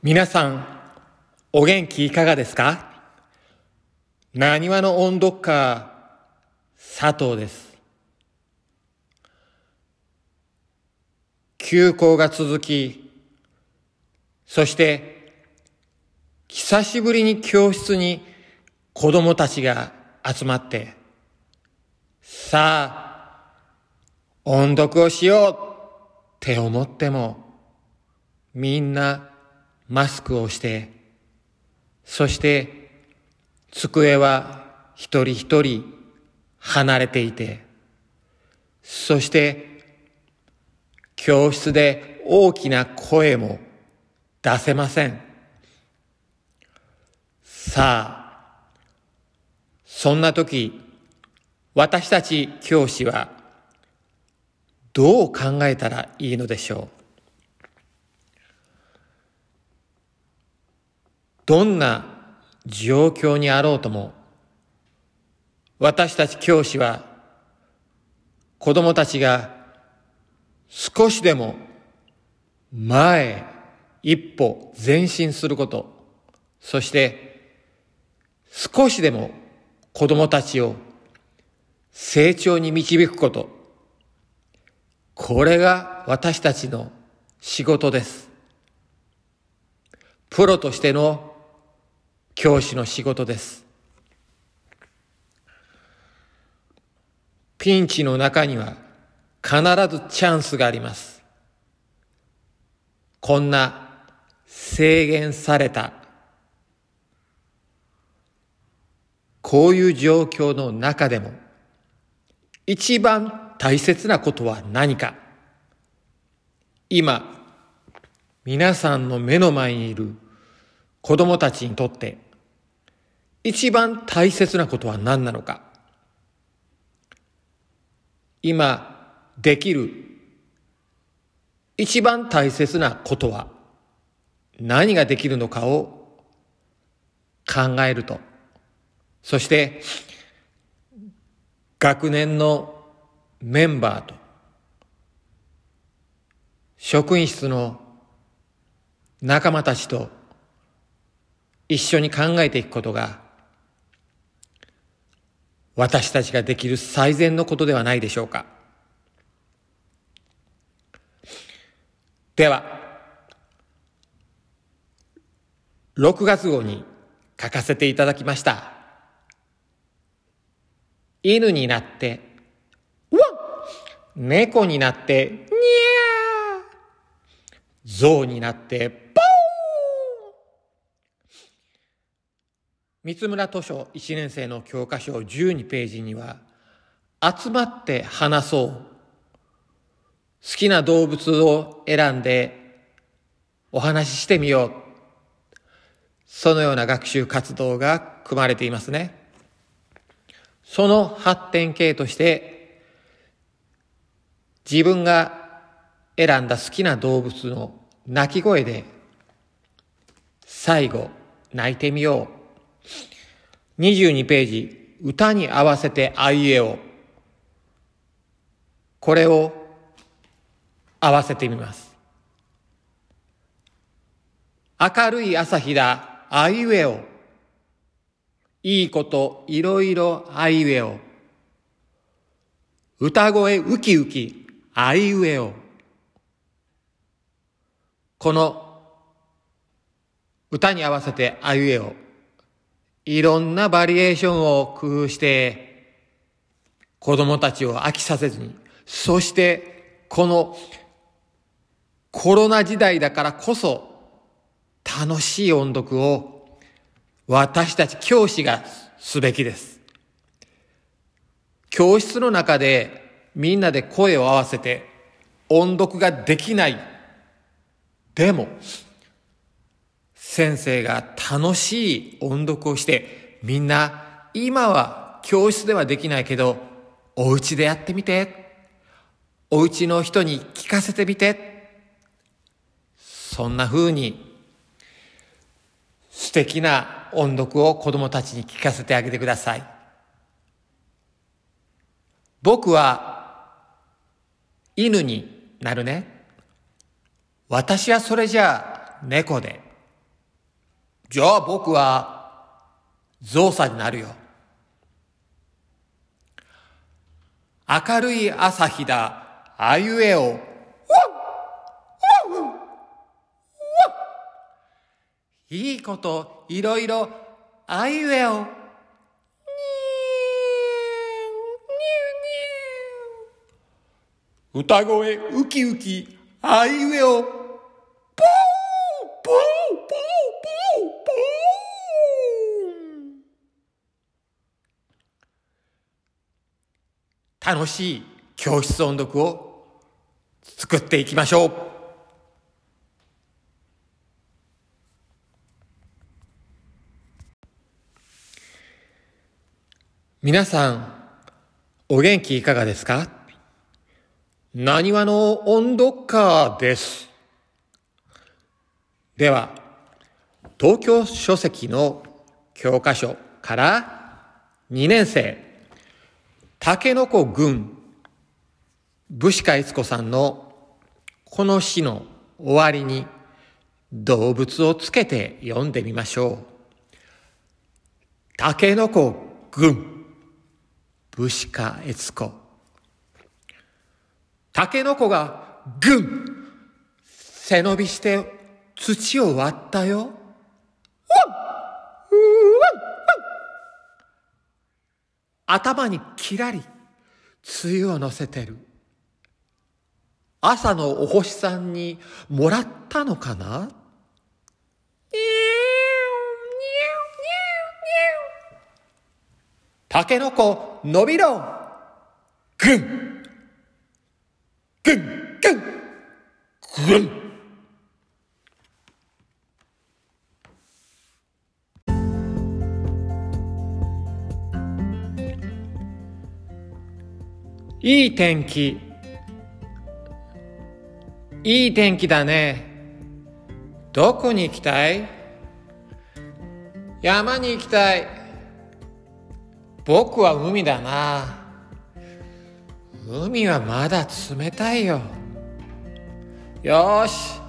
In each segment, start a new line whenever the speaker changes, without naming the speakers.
皆さん、お元気いかがですか？なにわの音読家、佐藤です。休校が続き、そして、久しぶりに教室に子供たちが集まって、さあ、音読をしようって思っても、みんなマスクをして、そして机は一人一人離れていて、そして教室で大きな声も出せません。さあ、そんな時、私たち教師はどう考えたらいいのでしょう？どんな状況にあろうとも、私たち教師は、子供たちが少しでも前一歩前進すること、そして少しでも子供たちを成長に導くこと、これが私たちの仕事です。プロとしての教師の仕事です。ピンチの中には必ずチャンスがあります。こんな制限されたこういう状況の中でも一番大切なことは何か今皆さんの目の前にいる子供たちにとって一番大切なことは何なのか。今できる一番大切なことは何ができるのかを考えると。そして学年のメンバーと職員室の仲間たちと一緒に考えていくことが私たちができる最善のことではないでしょうか。では、6月号に書かせていただきました。犬になって、ワン猫になって、ニャー象になって、ポー三村図書1年生の教科書12ページには、集まって話そう。好きな動物を選んでお話ししてみよう。そのような学習活動が組まれていますね。その発展系として、自分が選んだ好きな動物の鳴き声で、最後、泣いてみよう。22ページ、歌に合わせてあいうえを。これを合わせてみます。明るい朝日だ、あいうえを。いいこと、いろいろ、あいうえを。歌声、ウキウキ、あいうえを。この歌に合わせてあいうえを。いろんなバリエーションを工夫して、子供たちを飽きさせずに、そして、このコロナ時代だからこそ、楽しい音読を私たち教師がすべきです。教室の中でみんなで声を合わせて音読ができない。でも、先生が楽しい音読をして、みんな今は教室ではできないけど、お家でやってみて。お家の人に聞かせてみて。そんな風に素敵な音読を子供たちに聞かせてあげてください。僕は犬になるね。私はそれじゃあ猫で。じゃあ僕はゾウさんになるよ。明るい朝日だ、あいうえお。いいこといろいろあいうえお。歌声ウキウキあいうえお。楽しい教室音読を作っていきましょう。皆さん、お元気いかがですか？なにわの音読家です。では、東京書籍の教科書から2年生、竹の子軍、武士家悦子さんのこの詩の終わりに動物をつけて読んでみましょう。竹の子軍。武士か悦子。タケノコがぐん背伸びして土を割ったよ。頭にきらり、梅雨を乗せてる。朝のお星さんにもらったのかな？タケノコ伸びろ。ぐんぐんぐんぐんいい天気。いい天気だね。どこに行きたい？山に行きたい。僕は海だな。海はまだ冷たいよ。よし。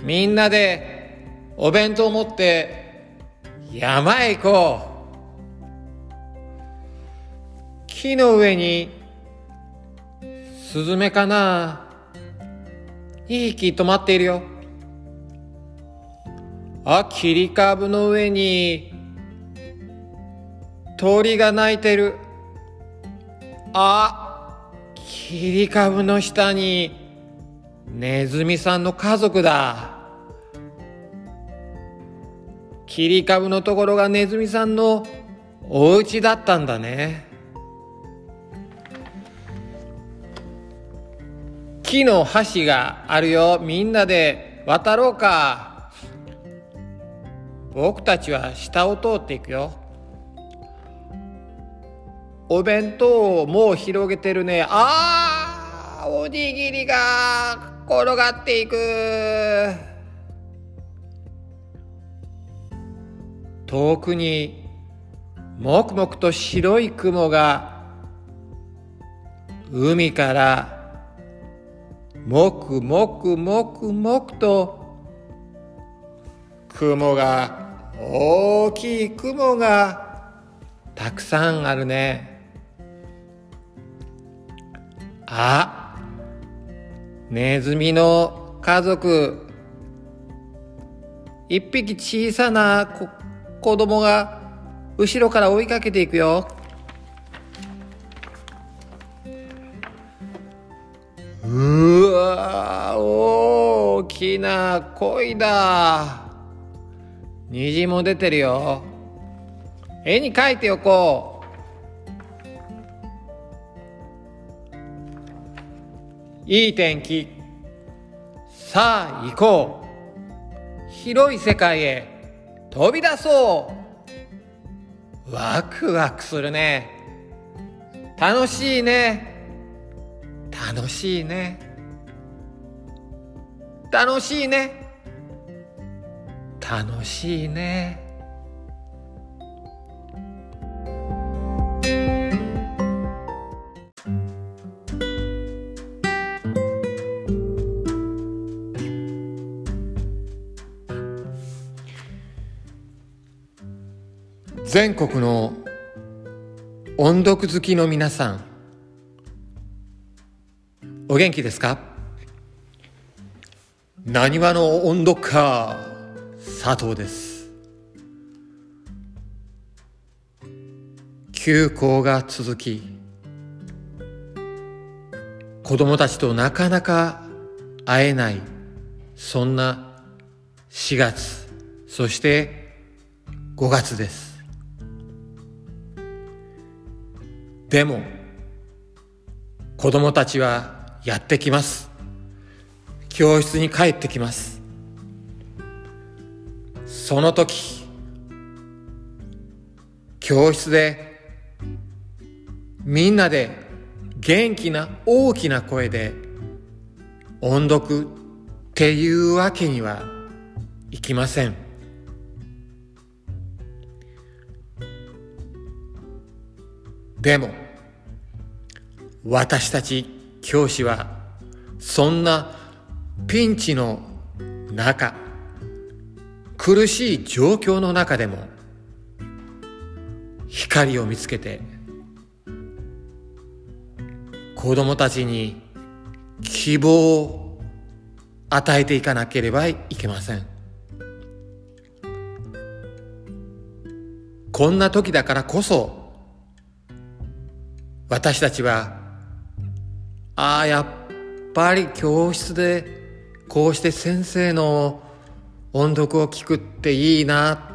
みんなでお弁当持って山へ行こう。木の上にスズメかないい木止まっているよあ切り株の上に鳥が鳴いてる。あ、切り株の下にネズミさんの家族だ。切り株のところがネズミさんのお家だったんだね。木の橋があるよ。みんなで渡ろうか。僕たちは下を通っていくよ。お弁当をもう広げてるね。ああ、おにぎりが転がっていく。遠くにもくもくと白い雲が海からもくもくもくもくと雲が大きい雲がたくさんあるね。あネズミの家族一匹小さな子供が後ろから追いかけていくようわ大きな鯉だ。虹も出てるよ。絵に描いておこう。いい天気。さあ行こう。広い世界へ。飛び出そう。ワクワクするね。楽しいね。楽しいね。楽しいね。楽しいね。全国の音読好きの皆さん。お元気ですか？なにわの音読家佐藤です。休校が続き子供たちとなかなか会えないそんな4月そして5月です。でも子供たちはやってきます。教室に帰ってきます。その時教室でみんなで元気な大きな声で音読っていうわけにはいきません。でも私たち教師はそんなピンチの中苦しい状況の中でも光を見つけて子供たちに希望を与えていかなければいけません。こんな時だからこそ私たちはああやっぱり教室でこうして先生の音読を聞くっていいな。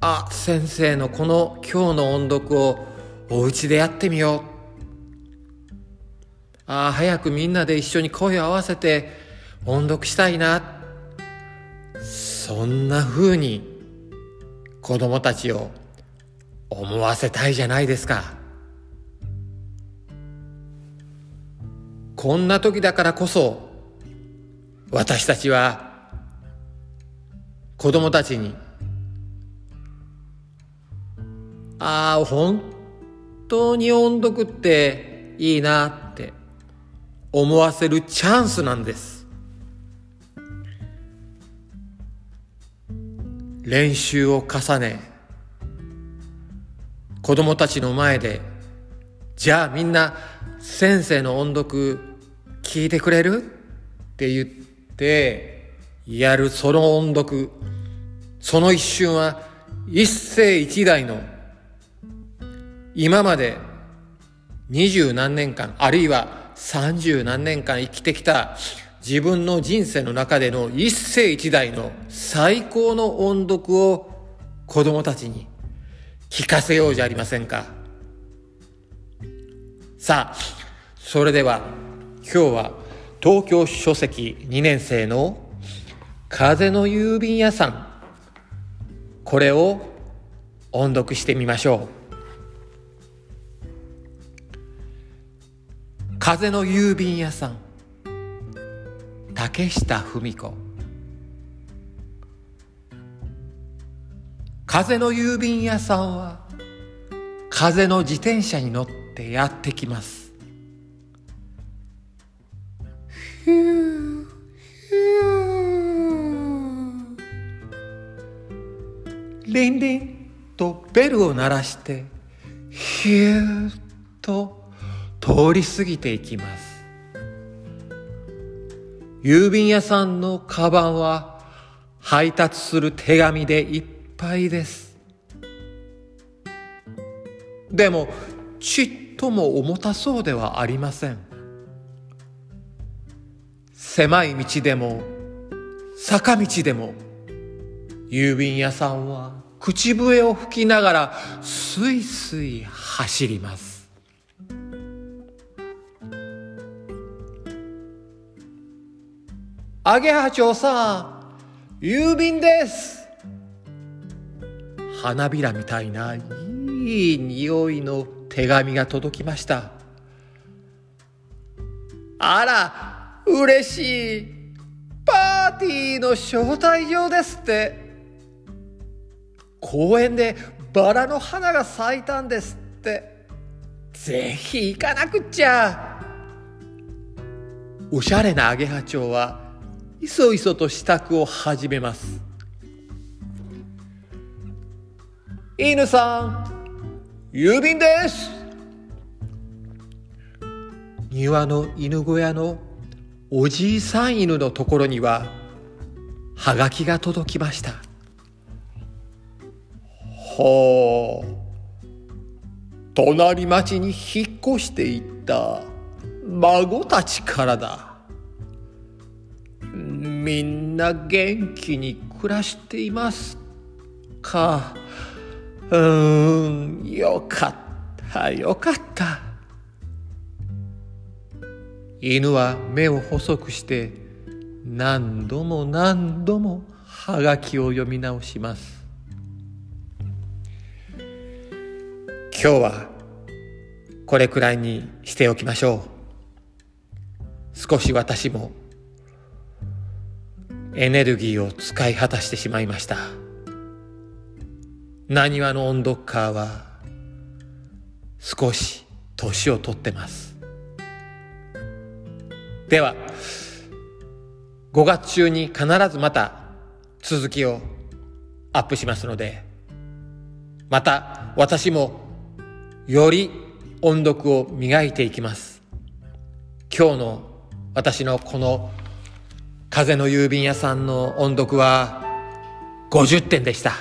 あ先生のこの今日の音読をお家でやってみよう。ああ早くみんなで一緒に声を合わせて音読したいな。そんな風に子供たちを思わせたいじゃないですか。こんな時だからこそ私たちは子供たちにああ本当に音読っていいなって思わせるチャンスなんです。練習を重ね子供たちの前でじゃあみんな先生の音読聞いてくれる？って言ってやるその音読その一瞬は一世一代の今まで二十何年間あるいは三十何年間生きてきた自分の人生の中での一世一代の最高の音読を子供たちに聞かせようじゃありませんか。さあ、それでは今日は東京書籍2年生の風の郵便屋さん。これを音読してみましょう。風の郵便屋さん。竹下文子。風の郵便屋さんは風の自転車に乗ってやってきます。リンリンとベルを鳴らしてヒューッと通り過ぎていきます。郵便屋さんのカバンは配達する手紙でいっぱいです。でもちっとも重たそうではありません。狭い道でも坂道でも郵便屋さんは口笛を吹きながらすいすい走ります。アゲハチョウさん郵便です。花びらみたいないい匂いの手紙が届きました。あら嬉しい。パーティーの招待状ですって。公園でバラの花が咲いたんですって。ぜひ行かなくっちゃ。おしゃれなアゲハチョウはいそいそと支度を始めます。犬さん、郵便です。庭の犬小屋のおじいさん犬のところには、はがきが届きました。ほう。隣町に引っ越していった孫たちからだ。みんな元気に暮らしていますか？うーん、よかった、よかった。犬は目を細くして何度も何度もはがきを読み直します。今日はこれくらいにしておきましょう。少し私もエネルギーを使い果たしてしまいました。なにわの音読カーは少し年を取ってます。では、5月中に必ずまた続きをアップしますので、また私もより音読を磨いていきます。今日の私のこの風の郵便屋さんの音読は50点でした。